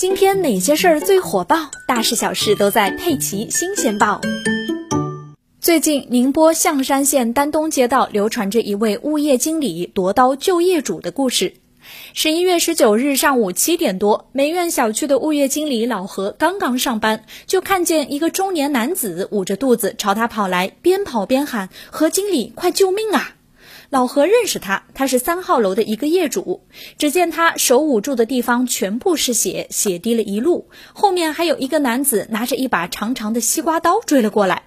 今天哪些事儿最火爆？大事小事都在《佩奇新鲜报》。最近，宁波象山县丹东街道流传着一位物业经理夺刀救业主的故事。十一月十九日上午七点多，梅苑小区的物业经理老何刚刚上班，就看见一个中年男子捂着肚子朝他跑来，边跑边喊：“何经理，快救命啊！”老何认识他，他是三号楼的一个业主。只见他手捂住的地方全部是血，血滴了一路。后面还有一个男子拿着一把长长的西瓜刀追了过来。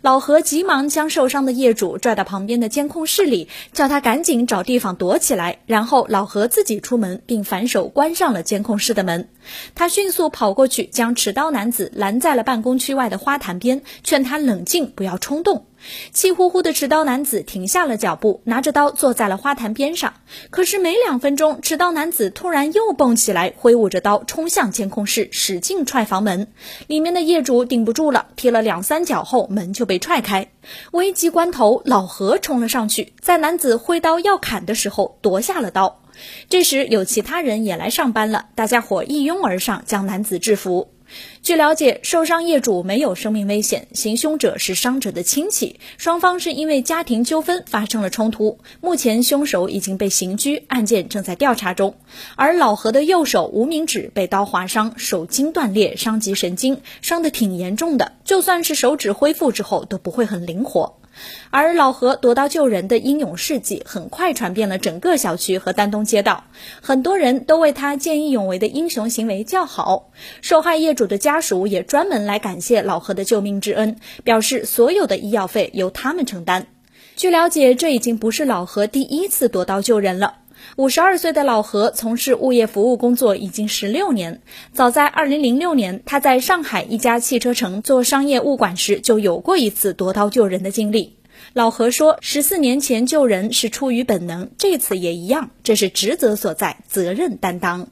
老何急忙将受伤的业主拽到旁边的监控室里，叫他赶紧找地方躲起来。然后老何自己出门，并反手关上了监控室的门。他迅速跑过去，将持刀男子拦在了办公区外的花坛边，劝他冷静，不要冲动。气呼呼的持刀男子停下了脚步，拿着刀坐在了花坛边上。可是没两分钟，持刀男子突然又蹦起来，挥舞着刀冲向监控室，使劲踹房门。里面的业主顶不住了，踢了两三脚后，门就被踹开。危急关头，老何冲了上去，在男子挥刀要砍的时候夺下了刀。这时有其他人也来上班了，大家伙一拥而上，将男子制服。据了解，受伤业主没有生命危险，行凶者是伤者的亲戚，双方是因为家庭纠纷发生了冲突。目前凶手已经被刑拘，案件正在调查中。而老何的右手无名指被刀划伤，手筋断裂，伤及神经，伤得挺严重的。就算是手指恢复之后，都不会很灵活。而老何夺刀救人的英勇事迹很快传遍了整个小区和丹东街道，很多人都为他见义勇为的英雄行为叫好。受害业主的家属也专门来感谢老何的救命之恩，表示所有的医药费由他们承担。据了解，这已经不是老何第一次夺刀救人了。五十二岁的老何从事物业服务工作已经十六年，早在二零零六年，他在上海一家汽车城做商业物管时就有过一次夺刀救人的经历。老何说，十四年前救人是出于本能，这次也一样，这是职责所在，责任担当。